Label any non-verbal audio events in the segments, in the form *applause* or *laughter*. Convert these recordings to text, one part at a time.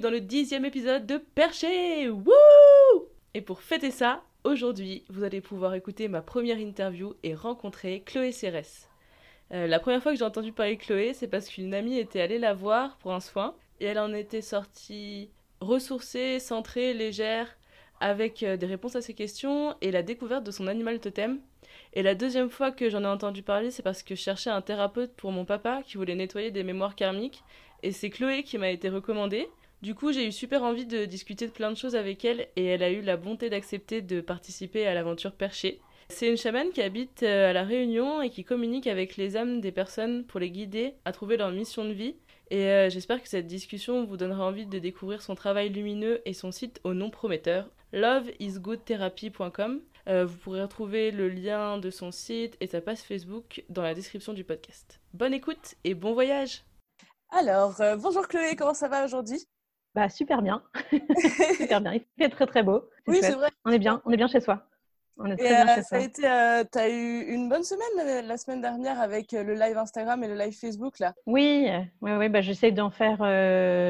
Dans le dixième épisode de Perché Wouh Et pour fêter ça, aujourd'hui, vous allez pouvoir écouter ma première interview et rencontrer Chloé Cérès. Euh, la première fois que j'ai entendu parler de Chloé, c'est parce qu'une amie était allée la voir pour un soin et elle en était sortie ressourcée, centrée, légère, avec euh, des réponses à ses questions et la découverte de son animal totem. Et la deuxième fois que j'en ai entendu parler, c'est parce que je cherchais un thérapeute pour mon papa qui voulait nettoyer des mémoires karmiques et c'est Chloé qui m'a été recommandée. Du coup, j'ai eu super envie de discuter de plein de choses avec elle et elle a eu la bonté d'accepter de participer à l'aventure perchée. C'est une chamane qui habite euh, à La Réunion et qui communique avec les âmes des personnes pour les guider à trouver leur mission de vie. Et euh, j'espère que cette discussion vous donnera envie de découvrir son travail lumineux et son site au nom prometteur, loveisgoodtherapy.com. Euh, vous pourrez retrouver le lien de son site et sa page Facebook dans la description du podcast. Bonne écoute et bon voyage alors, bonjour Chloé, comment ça va aujourd'hui? Bah super bien, *laughs* super bien. Il fait très très beau. Oui, c'est vrai. On est bien, on est bien chez soi. On est très bien euh, chez ça a été, euh, tu as eu une bonne semaine la semaine dernière avec le live Instagram et le live Facebook là? Oui, oui, oui. Bah, j'essaie d'en faire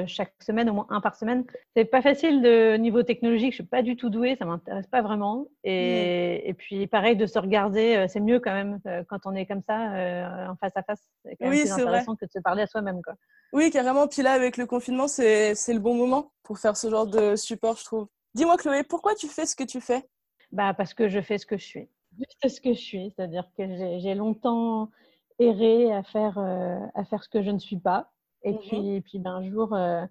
chaque semaine, au moins un par semaine. C'est pas facile de niveau technologique, je suis pas du tout douée, ça m'intéresse pas vraiment. Et, mm. et, puis pareil de se regarder, c'est mieux quand même quand on est comme ça en face à face. C'est quand même oui, plus intéressant que de se parler à soi-même quoi. Oui, carrément. Puis là, avec le confinement, c'est le bon moment pour faire ce genre de support, je trouve. Dis-moi, Chloé, pourquoi tu fais ce que tu fais? Bah, Parce que je fais ce que je suis. Juste ce que je suis. C'est-à-dire que j'ai longtemps erré à faire, euh, à faire ce que je ne suis pas. Et mmh puis, puis ben, un jour, euh,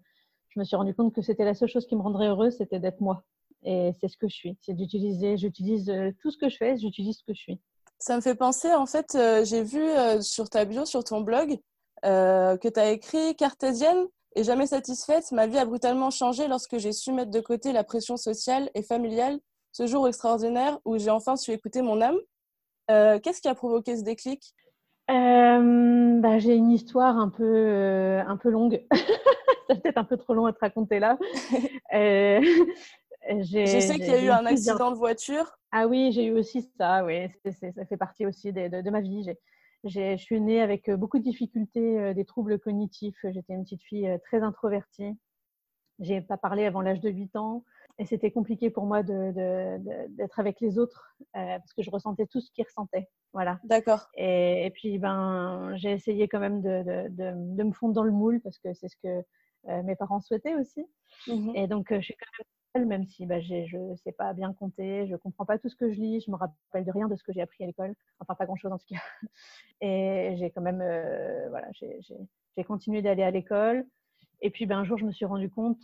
je me suis rendu compte que c'était la seule chose qui me rendrait heureuse, c'était d'être moi. Et c'est ce que je suis. C'est d'utiliser, j'utilise euh, tout ce que je fais, j'utilise ce que je suis. Ça me fait penser, en fait, j'ai vu sur ta bio, sur ton blog, euh, que tu as écrit Cartésienne et jamais satisfaite, ma vie a brutalement changé lorsque j'ai su mettre de côté la pression sociale et familiale. Ce jour extraordinaire où j'ai enfin su écouter mon âme. Euh, qu'est-ce qui a provoqué ce déclic? Euh, bah, J'ai une histoire un peu, un peu longue. *laughs* C'est peut-être un peu trop long à te raconter là. *laughs* *laughs* Je sais qu'il y a eu un accident de voiture. Ah oui, j'ai eu aussi ça, oui. ça fait partie aussi de, de, de ma vie. Je suis née avec euh, beaucoup de difficultés, euh, des troubles cognitifs. J'étais une petite fille euh, très introvertie. J'ai pas parlé avant l'âge de 8 ans et c'était compliqué pour moi d'être avec les autres parce que je ressentais tout ce qu'ils ressentaient. Voilà. D'accord. Et, puis ben j'ai essayé quand même de, me fondre dans le moule parce que c'est ce que mes parents souhaitaient aussi. Mmh et donc je suis quand même même si bah, je ne sais pas bien compter, je ne comprends pas tout ce que je lis, je me rappelle de rien de ce que j'ai appris à l'école, enfin pas grand-chose en tout cas. *laughs* Et j'ai quand même, euh, voilà, j'ai continué d'aller à l'école. Et puis ben, un jour, je me suis rendu compte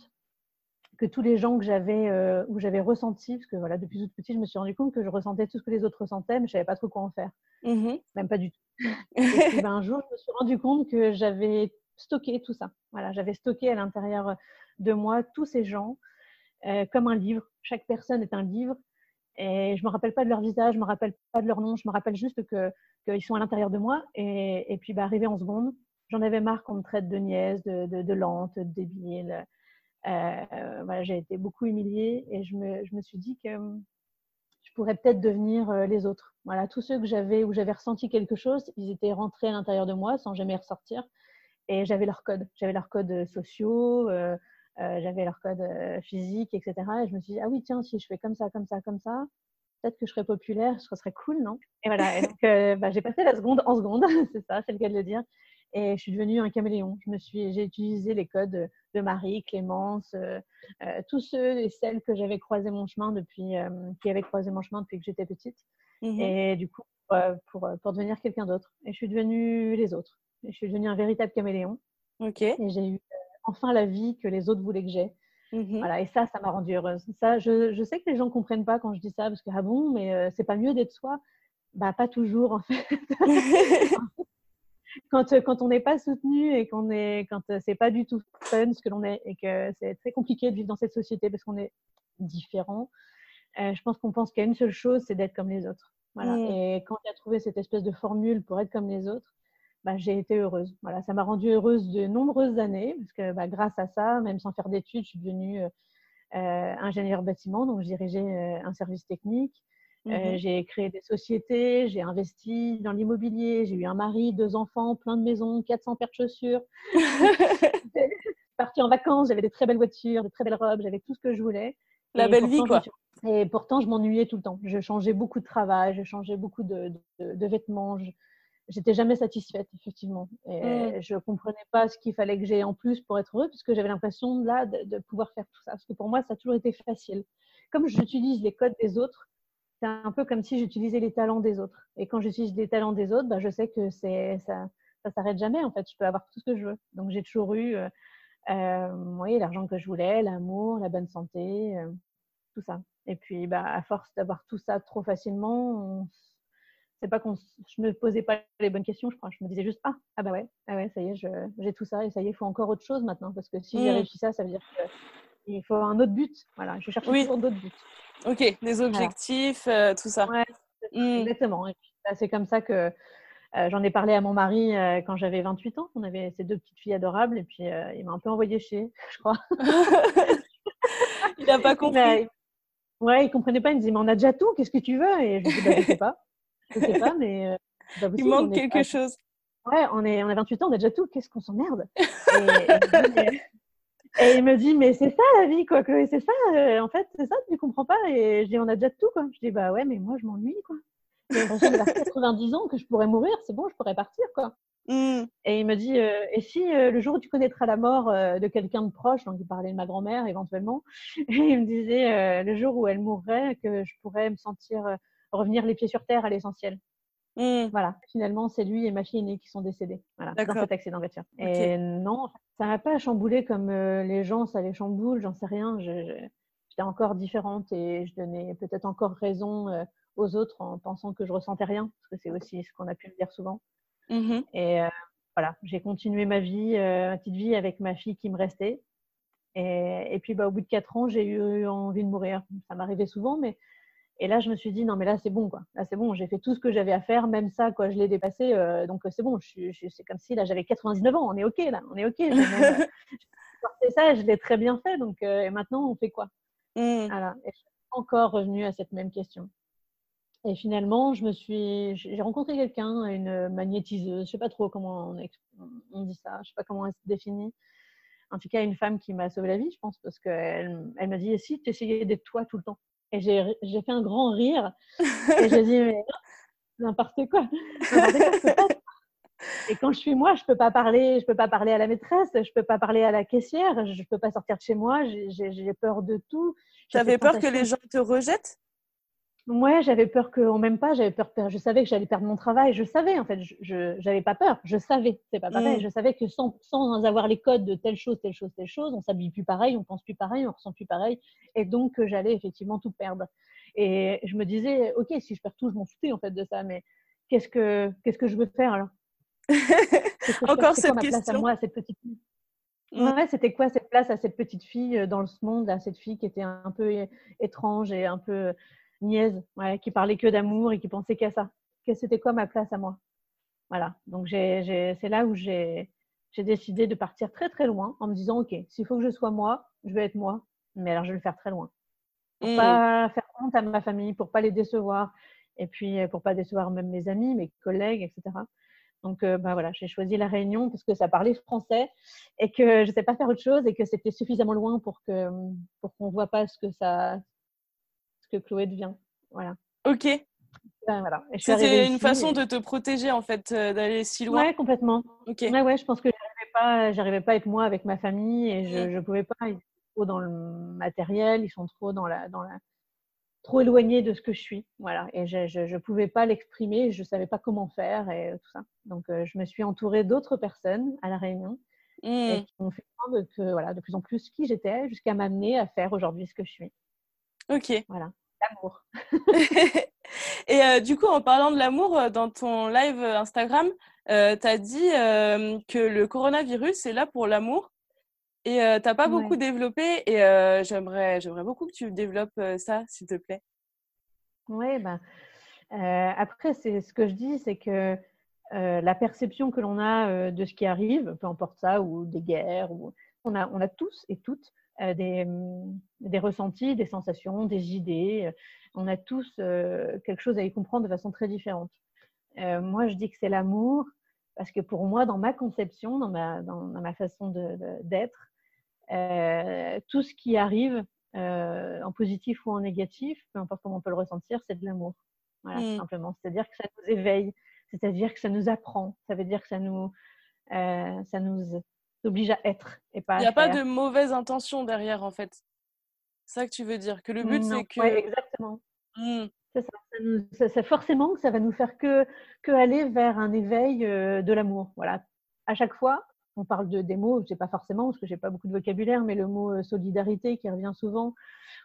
que tous les gens que j'avais, euh, où j'avais ressenti, parce que voilà, depuis toute petite, je me suis rendu compte que je ressentais tout ce que les autres ressentaient, mais je savais pas trop quoi en faire, mmh même pas du tout. *laughs* Et puis, ben, un jour, je me suis rendu compte que j'avais stocké tout ça. Voilà, j'avais stocké à l'intérieur de moi tous ces gens euh, comme un livre. Chaque personne est un livre. Et je ne me rappelle pas de leur visage, je ne me rappelle pas de leur nom, je me rappelle juste qu'ils sont à l'intérieur de moi. Et, et puis, bah, arrivé en seconde, j'en avais marre qu'on me traite de nièce, de, de, de lente, de débile. Euh, voilà, j'ai été beaucoup humiliée et je me, je me suis dit que je pourrais peut-être devenir euh, les autres. Voilà, tous ceux que j'avais où j'avais ressenti quelque chose, ils étaient rentrés à l'intérieur de moi sans jamais ressortir. Et j'avais leur code. J'avais leurs codes sociaux. Euh, euh, j'avais leur code euh, physique, etc. Et je me suis dit, ah oui, tiens, si je fais comme ça, comme ça, comme ça, peut-être que je serais populaire, ce serait cool, non? Et voilà, bah, j'ai passé la seconde en seconde, *laughs* c'est ça, c'est le cas de le dire. Et je suis devenue un caméléon. Je me suis, j'ai utilisé les codes de Marie, Clémence, tous ceux et celles que j'avais croisé mon chemin depuis, qui avaient croisé mon chemin depuis que j'étais petite. Mmh et du coup, pour, pour devenir quelqu'un d'autre. Et je suis devenue les autres. Et je suis devenue un véritable caméléon. Ok. Et j'ai eu enfin la vie que les autres voulaient que j'ai. Mmh voilà, et ça, ça m'a rendue heureuse. Ça, je, je, sais que les gens ne comprennent pas quand je dis ça, parce que, ah bon, mais euh, c'est pas mieux d'être soi? Bah, pas toujours, en fait. *laughs* quand, quand on n'est pas soutenu et qu'on est, quand c'est pas du tout fun ce que l'on est et que c'est très compliqué de vivre dans cette société parce qu'on est différent, je pense qu'on pense qu'il y a une seule chose, c'est d'être comme les autres. Voilà. Mmh. Et quand as trouvé cette espèce de formule pour être comme les autres, bah, j'ai été heureuse. Voilà, ça m'a rendue heureuse de nombreuses années, parce que bah, grâce à ça, même sans faire d'études, je suis devenue euh, euh ingénieure bâtiment, donc je dirigeais euh, un service technique. Euh, mmh j'ai créé des sociétés, j'ai investi dans l'immobilier, j'ai eu un mari, deux enfants, plein de maisons, 400 paires de chaussures. *laughs* partie en vacances, j'avais des très belles voitures, des très belles robes, j'avais tout ce que je voulais. La belle vie, quoi. Et pourtant, je m'ennuyais tout le temps. Je changeais beaucoup de travail, je changeais beaucoup de, de, vêtements. J'étais jamais satisfaite, effectivement. Et mmh. je comprenais pas ce qu'il fallait que j'ai en plus pour être heureux, puisque j'avais l'impression là de, pouvoir faire tout ça. Parce que pour moi, ça a toujours été facile. Comme j'utilise les codes des autres, c'est un peu comme si j'utilisais les talents des autres. Et quand j'utilise les talents des autres, bah, je sais que c'est ça, ça s'arrête jamais. En fait, je peux avoir tout ce que je veux. Donc j'ai toujours eu, euh, euh l'argent que je voulais, l'amour, la bonne santé, euh, tout ça. Et puis, bah, à force d'avoir tout ça trop facilement, c'est pas qu'on je me posais pas les bonnes questions, je crois. Je me disais juste ah ah bah ouais ah ouais ça y est j'ai tout ça et ça y est il faut encore autre chose maintenant parce que si j'ai mmh. réussi ça ça veut dire qu'il faut un autre but. Voilà, je cherche toujours d'autres buts. Ok, des objectifs, euh, tout ça. Ouais, mmh. Exactement. Bah, c'est comme ça que euh, j'en ai parlé à mon mari euh, quand j'avais 28 ans. On avait ces deux petites filles adorables et puis il m'a un peu envoyé chez, *laughs* je crois. *laughs* il n'a pas compris. Ouais, il comprenait pas. Il me disait, mais on a déjà tout, qu'est-ce que tu veux? Et je lui disais, bah, je sais pas. Je sais pas, mais. *laughs* Il manque quelque chose. Ouais, on, est, on a 28 ans, on a déjà tout, qu'est-ce qu'on s'emmerde? Et, il me dit, mais c'est ça la vie, quoi, Chloé, c'est ça, euh, en fait, c'est ça, tu comprends pas Et je dis, on a déjà tout, quoi. Je dis, bah ouais, mais moi, je m'ennuie, quoi. J'ai 90 ans que je pourrais mourir, c'est bon, je pourrais partir, quoi. Mmh. Et il me dit, euh, et si euh, le jour où tu connaîtras la mort euh, de quelqu'un de proche, donc il parlait de ma grand-mère éventuellement, *laughs* et il me disait, le jour où elle mourrait, que je pourrais me sentir revenir les pieds sur terre à l'essentiel. Mmh. Voilà, finalement, c'est lui et ma fille aînée qui sont décédés voilà, dans cet accident de voiture. Et non, ça m'a pas chamboulé comme les gens, ça les chamboule, j'en sais rien. J'étais encore différente et je donnais peut-être encore raison aux autres en pensant que je ressentais rien, parce que c'est aussi ce qu'on a pu me dire souvent. Mmh et euh, voilà, j'ai continué ma vie, euh, ma petite vie avec ma fille qui me restait. Et, et puis, bah, au bout de quatre ans, j'ai eu envie de mourir. Ça m'arrivait souvent, mais et là, je me suis dit non, mais là, c'est bon, quoi. Là, c'est bon. J'ai fait tout ce que j'avais à faire, même ça, quoi. Je l'ai dépassé, euh, donc c'est bon. Je, je, c'est comme si là, j'avais 99 ans. On est ok, là. On est ok. J'ai *laughs* ça, je l'ai très bien fait. Donc, et maintenant, on fait quoi? Mmh. Voilà. Et je suis encore revenue à cette même question. Et finalement, je me suis, j'ai rencontré quelqu'un, une magnétiseuse, je sais pas trop comment on, dit ça, je sais pas comment elle se définit. En tout cas, une femme qui m'a sauvé la vie, je pense, parce qu'elle elle m'a dit, si tu essayais d'être toi tout le temps? Et j'ai fait un grand rire. *laughs* et j'ai dit, mais n'importe quoi. Et quand je suis moi, je peux pas parler, je peux pas parler à la maîtresse, je peux pas parler à la caissière, je peux pas sortir de chez moi, j'ai peur de tout. J'avais peur que les gens te rejettent? Ouais, j'avais peur qu'on m'aime pas, j'avais peur, je savais que j'allais perdre mon travail, je savais en fait, je n'avais pas peur, je savais, c'est pas pareil, mmh. je savais que sans, sans avoir les codes de telle chose, telle chose, telle chose, on s'habille plus pareil, on pense plus pareil, on ressent plus pareil, et donc que j'allais effectivement tout perdre. Et je me disais, ok, si je perds tout, je m'en foutais en fait de ça, mais qu'est-ce que qu'est-ce que je veux faire alors? *laughs* Encore cette question. Place à moi, à cette petite fille? Mmh. Ouais, c'était quoi cette place à cette petite fille euh, dans ce monde, à cette fille qui était un peu étrange et un peu niaise, ouais, qui parlait que d'amour et qui pensait qu'à ça. Que c'était quoi ma place à moi Voilà. Donc c'est là où j'ai décidé de partir très très loin en me disant ok, s'il faut que je sois moi, je vais être moi, mais alors je vais le faire très loin. Pour mmh. pas faire honte à ma famille, pour pas les décevoir, et puis pour pas décevoir même mes amis, mes collègues, etc. Donc, euh, bah voilà, j'ai choisi la Réunion parce que ça parlait français et que je ne sais pas faire autre chose et que c'était suffisamment loin pour que pour qu'on voit pas ce que ça, ce que Chloé devient. Voilà. Ok. voilà. C'était une façon de te protéger en fait, euh, d'aller si loin. Ouais, complètement. Ok. Ouais, ouais, je pense que j'arrivais pas, j'arrivais pas à être moi avec ma famille et je, ne pouvais pas. Ils sont trop dans le matériel, ils sont trop dans la, dans la, trop éloignés de ce que je suis. Voilà. Et je, je, pouvais pas l'exprimer, je savais pas comment faire et tout ça. Donc, euh, je me suis entourée d'autres personnes à la Réunion. Et mmh. qui m'ont fait comprendre que, voilà, de plus en plus qui j'étais jusqu'à m'amener à faire aujourd'hui ce que je suis. Ok. Voilà, l'amour. *laughs* et euh, du coup, en parlant de l'amour, euh, dans ton live euh, Instagram, euh, tu as dit que le coronavirus est là pour l'amour et tu n'as pas beaucoup développé et j'aimerais, j'aimerais beaucoup que tu développes ça, s'il te plaît. Oui, ben, après, c'est ce que je dis, c'est que la perception que l'on a de ce qui arrive, peu importe ça, ou des guerres, ou... on, a, on a tous et toutes des, mmh, des, ressentis, des sensations, des idées. On a tous quelque chose à y comprendre de façon très différente. moi, je dis que c'est l'amour parce que pour moi, dans ma conception, dans ma, dans, ma façon d'être, tout ce qui arrive en positif ou en négatif, peu importe comment on peut le ressentir, c'est de l'amour. Voilà, mmh. simplement. C'est-à-dire que ça nous éveille, c'est-à-dire que ça nous apprend, ça veut dire que ça nous, ça nous oblige à être et pas Il n'y a pas de mauvaise intention derrière, en fait. C'est ça que tu veux dire, que le but, c'est que... Oui, exactement. Mmh. C'est ça. forcément, ça va nous faire que, que aller vers un éveil euh, de l'amour. Voilà. À chaque fois, on parle de, des mots, je sais pas forcément, parce que j'ai pas beaucoup de vocabulaire, mais le mot euh, solidarité qui revient souvent,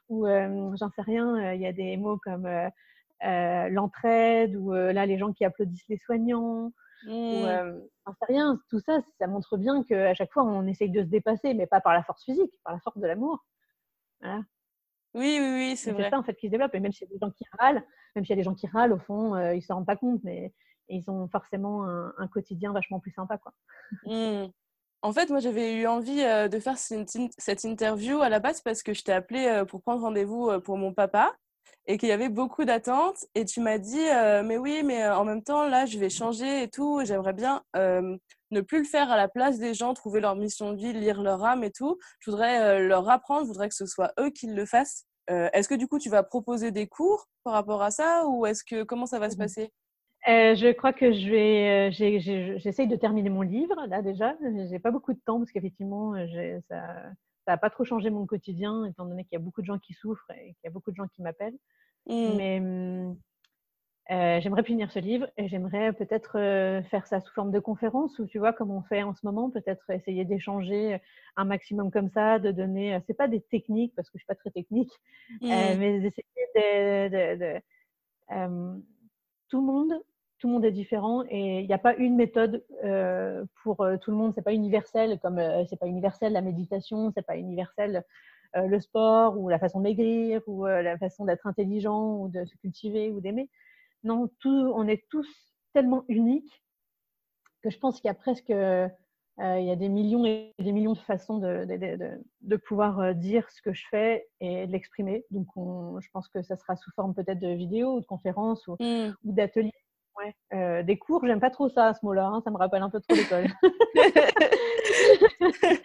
ou euh, j'en sais rien, il y a des mots comme l'entraide, ou là, les gens qui applaudissent les soignants, Mmh. Euh, sait rien, tout ça, ça montre bien qu'à chaque fois, on essaye de se dépasser, mais pas par la force physique, par la force de l'amour. Voilà. Oui, oui, oui, c'est vrai. C'est ça en fait qui se développe. Et même s'il y a des gens qui râlent, même s'il y a des gens qui râlent, au fond, euh, ils ne se rendent pas compte, mais ils ont forcément un, quotidien vachement plus sympa. Quoi. Mmh. En fait, moi, j'avais eu envie euh, de faire cette interview à la base parce que je t'ai appelé euh, pour prendre rendez-vous pour mon papa et qu'il y avait beaucoup d'attentes. Et tu m'as dit, euh, mais oui, mais euh, en même temps, là, je vais changer et tout. J'aimerais bien euh, ne plus le faire à la place des gens, trouver leur mission de vie, lire leur âme et tout. Je voudrais leur apprendre, je voudrais que ce soit eux qui le fassent. est-ce que du coup, tu vas proposer des cours par rapport à ça ou est-ce que comment ça va se mmh passer? Je crois que je vais, j'essaye de terminer mon livre là déjà. J'ai pas beaucoup de temps parce qu'effectivement, ça, ça n'a pas trop changé mon quotidien, étant donné qu'il y a beaucoup de gens qui souffrent et qu'il y a beaucoup de gens qui m'appellent. Mmh. Mais mmh, euh, j'aimerais finir ce livre et j'aimerais peut-être euh, faire ça sous forme de conférence ou tu vois comme on fait en ce moment, peut-être essayer d'échanger un maximum comme ça, de donner, euh, c'est pas des techniques parce que je suis pas très technique, mmh. mais d'essayer de, tout le monde tout le monde est différent et il n'y a pas une méthode euh, pour euh, tout le monde. C'est pas universel comme euh, c'est pas universel la méditation, c'est pas universel le sport ou la façon de maigrir ou la façon d'être intelligent ou de se cultiver ou d'aimer. Non, tout, on est tous tellement uniques que je pense qu'il y a presque il y a des millions et des millions de façons de, de, de, pouvoir dire ce que je fais et de l'exprimer. Donc, je pense que ça sera sous forme peut-être de vidéos ou de conférences ou, mmh. ou d'ateliers euh, des cours, j'aime pas trop ça, à ce mot-là. Hein, ça me rappelle un peu trop l'école. *laughs*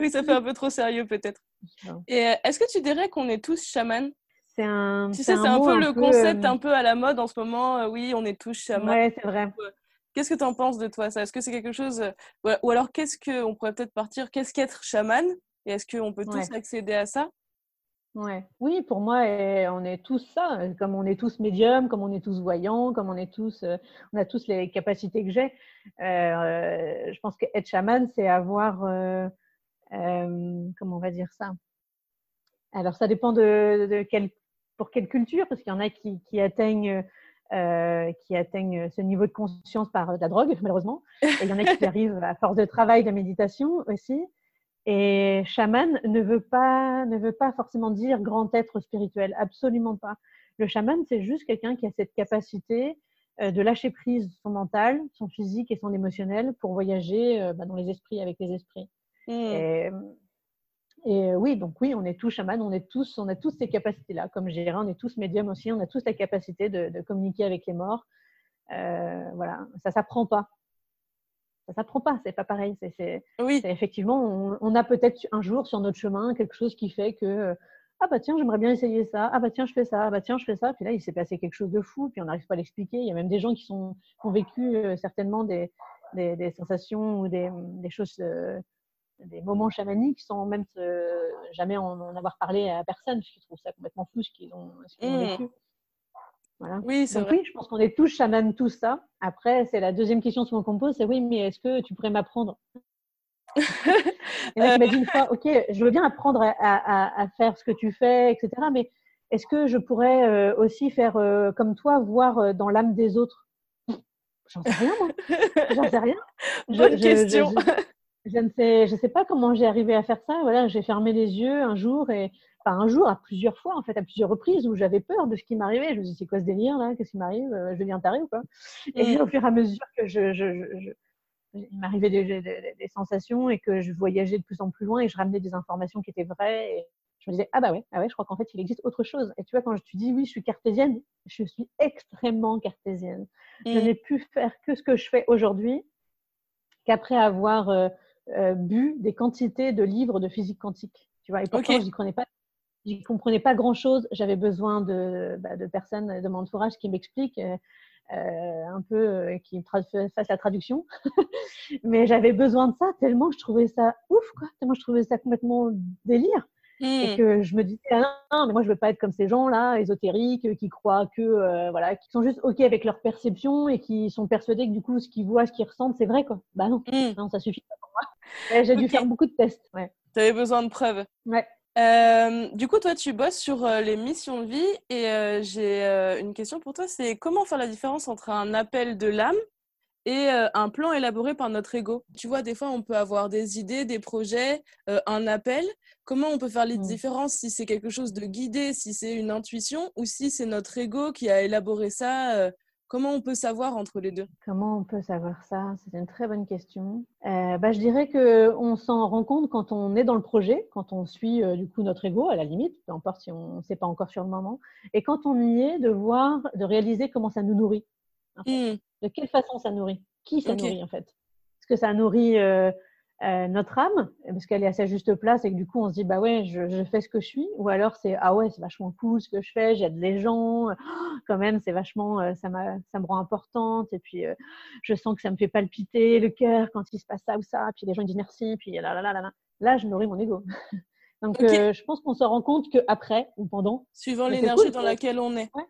oui, ça fait un peu trop sérieux peut-être. Et euh, est-ce que tu dirais qu'on est tous chamans? C'est un. Tu sais, c'est un, peu le concept euh, un peu à la mode en ce moment. oui, on est tous chamans. Ouais, c'est vrai. Qu'est-ce que tu en penses de toi ça? Est-ce que c'est quelque chose ou alors qu'est-ce que on pourrait peut-être partir Qu'est-ce qu'être chaman? Et est-ce qu'on peut tous accéder à ça? Ouais. Oui, pour moi, on est tous ça, comme on est tous médiums, comme on est tous voyants, comme on est tous, euh, on a tous les capacités que j'ai. Euh, je pense qu'être chaman, c'est avoir, euh, comment on va dire ça? Alors, ça dépend de, de quel, pour quelle culture, parce qu'il y en a qui, qui atteignent qui atteignent ce niveau de conscience par la drogue, malheureusement. Et il y en a qui *laughs* arrivent à force de travail, de méditation aussi. Et chaman ne veut pas, ne veut pas forcément dire grand être spirituel, absolument pas. Le chaman, c'est juste quelqu'un qui a cette capacité euh, de lâcher prise son mental, son physique et son émotionnel pour voyager euh, bah, dans les esprits avec les esprits. Mmh. Et, et, oui, donc oui, on est tous chaman, on est tous, on a tous ces capacités-là. Comme dirais, on est tous médiums aussi, on a tous la capacité de, de communiquer avec les morts. Euh, voilà, ça s'apprend pas ça s'apprend pas, c'est pas pareil. C'est, oui. effectivement, on, a peut-être un jour sur notre chemin quelque chose qui fait que ah bah tiens, j'aimerais bien essayer ça, ah bah tiens, je fais ça, ah bah tiens, je fais ça, puis là, il s'est passé quelque chose de fou, puis on n'arrive pas à l'expliquer. Il y a même des gens qui, sont, ont vécu euh, certainement des, des, sensations ou des, des choses, euh, des moments chamaniques sans même jamais en, avoir parlé à personne, parce qu'ils trouvent ça complètement fou ce qu'ils ont, ce qu'ils ont mmh. vécu. Oui, c'est vrai. Oui, je pense qu'on est tous chamans, tout ça. Après, c'est la deuxième question souvent qu'on me pose, c'est oui, mais est-ce que tu pourrais m'apprendre? *laughs* M'as dit une fois, ok, je veux bien apprendre à, faire ce que tu fais, etc. Mais est-ce que je pourrais euh, aussi faire euh, comme toi, voir euh, dans l'âme des autres? J'en sais rien, moi. *laughs* J'en sais rien. Bonne question. Je, ne sais, je sais pas comment j'ai arrivé à faire ça. Voilà, j'ai fermé les yeux un jour et pas un jour, à plusieurs fois, en fait, à plusieurs reprises où j'avais peur de ce qui m'arrivait. Je me disais, c'est quoi ce délire là? Qu'est-ce qui m'arrive? Euh, Je deviens taré ou quoi? Et au fur et à mesure que je, je, il m'arrivait des, sensations et que je voyageais de plus en plus loin et je ramenais des informations qui étaient vraies. Et je me disais, ah bah ouais, ah ouais je crois qu'en fait, il existe autre chose. Et tu vois, quand je te dis, oui, je suis cartésienne, je suis extrêmement cartésienne. Je n'ai pu faire que ce que je fais aujourd'hui qu'après avoir euh, euh, bu des quantités de livres de physique quantique. Tu vois, et pourtant, je n'y comprenais pas j'y comprenais pas grand chose. J'avais besoin de, bah, de, personnes de mon entourage qui m'expliquent euh, euh un peu, euh, qui fassent la traduction. *laughs* mais j'avais besoin de ça tellement je trouvais ça ouf, quoi. Tellement je trouvais ça complètement délire. Et hmm. que je me disais, ah non, mais moi je veux pas être comme ces gens-là, ésotériques, qui croient que, euh, voilà, qui sont juste OK avec leur perception et qui sont persuadés que du coup, ce qu'ils voient, ce qu'ils ressentent, c'est vrai, quoi. Bah non, hmm. non ça suffit pas pour moi. J'ai dû faire beaucoup de tests. Ouais. Tu avais besoin de preuves. Ouais. Euh, du coup, toi, tu bosses sur euh, les missions de vie et euh, j'ai une question pour toi, c'est comment faire la différence entre un appel de l'âme et un plan élaboré par notre ego. Tu vois, des fois, on peut avoir des idées, des projets, un appel. Comment on peut faire les mmh. différences si c'est quelque chose de guidé, si c'est une intuition ou si c'est notre ego qui a élaboré ça Comment on peut savoir entre les deux? Comment on peut savoir ça? C'est une très bonne question. Euh, bah, je dirais qu'on s'en rend compte quand on est dans le projet, quand on suit euh, du coup notre ego à la limite, peu importe si on ne sait pas encore sur le moment, et quand on y est, de voir, de réaliser comment ça nous nourrit. Mmh. De quelle façon ça nourrit? Qui ça nourrit en fait? Est-ce que ça nourrit euh, euh, notre âme, parce qu'elle est à sa juste place et que du coup on se dit bah ouais, je, fais ce que je suis, ou alors c'est ah ouais, c'est vachement cool ce que je fais, j'aide les gens, *gasps* quand même c'est vachement, euh, ça, ça me rend importante. Et puis euh, je sens que ça me fait palpiter le cœur quand il se passe ça ou ça, puis les gens ils disent merci, puis là là là là, là. Je nourris mon ego. *laughs* Donc je pense qu'on se rend compte qu'après ou pendant, suivant l'énergie dans laquelle on est. Ouais.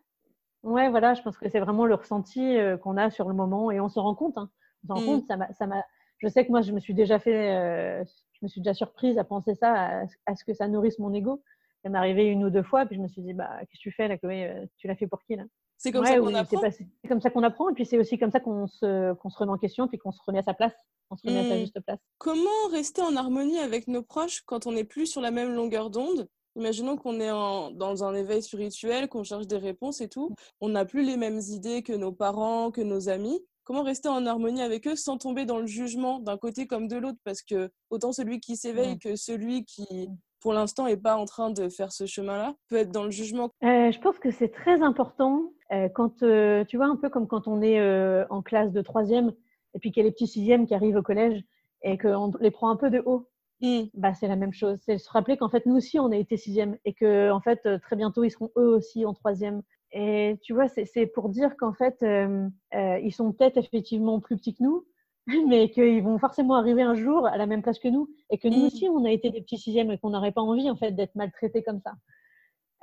Voilà, je pense que c'est vraiment le ressenti qu'on a sur le moment et on se rend compte. Hein. On rend mmh. compte, ça m'a je sais que moi, je me suis déjà fait, euh, je me suis déjà surprise à penser ça, à, ce que ça nourrisse mon ego. Ça m'est arrivé une ou deux fois, puis je me suis dit, bah, qu'est-ce que tu fais là, Chloé euh, Tu l'as fait pour qui là? C'est comme, ça qu'on apprend. C'est comme ça qu'on apprend, et puis c'est aussi comme ça qu'on se, se remet en question, puis qu'on se remet à sa place, on se remet à sa mmh. juste place. Comment rester en harmonie avec nos proches quand on n'est plus sur la même longueur d'onde? Imaginons qu'on est dans un éveil spirituel, qu'on cherche des réponses et tout. On n'a plus les mêmes idées que nos parents, que nos amis comment rester en harmonie avec eux sans tomber dans le jugement d'un côté comme de l'autre? Parce que autant celui qui s'éveille que celui qui pour l'instant n'est pas en train de faire ce chemin-là peut être dans le jugement. Euh, je pense que c'est très important euh, quand euh, tu vois un peu comme quand on est en classe de troisième et puis qu'il y a les petits sixièmes qui arrivent au collège et qu'on les prend un peu de haut. Mmh. Bah, c'est la même chose. C'est se rappeler qu'en fait, nous aussi, on a été sixième et que en fait, très bientôt, ils seront eux aussi en troisième. Et tu vois, c'est pour dire qu'en fait, euh, euh, ils sont peut-être effectivement plus petits que nous, *laughs* mais qu'ils vont forcément arriver un jour à la même place que nous, et que nous mmh. aussi, on a été des petits sixièmes et qu'on n'aurait pas envie en fait d'être maltraités comme ça.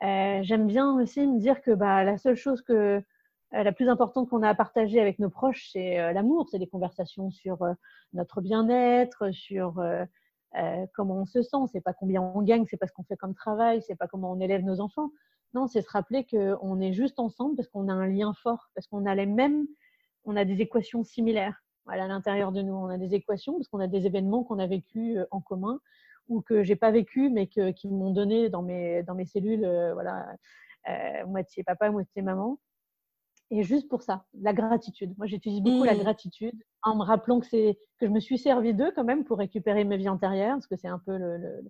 Euh, J'aime bien aussi me dire que bah, la seule chose que euh, la plus importante qu'on a à partager avec nos proches, c'est euh, l'amour, c'est des conversations sur notre bien-être, sur comment on se sent. C'est pas combien on gagne, c'est pas ce qu'on fait comme travail, c'est pas comment on élève nos enfants non, c'est se rappeler qu'on est juste ensemble parce qu'on a un lien fort, parce qu'on a les mêmes, on a des équations similaires à l'intérieur de nous. On a des équations parce qu'on a des événements qu'on a vécu euh, en commun ou que j'ai pas vécu mais que, qui m'ont donné dans mes, dans mes cellules, euh, voilà, euh, moitié papa, moitié maman. Et juste pour ça, la gratitude. Moi, j'utilise beaucoup la mmh. gratitude en me rappelant que c'est que je me suis servi d'eux quand même pour récupérer mes vies antérieures, parce que c'est un peu le,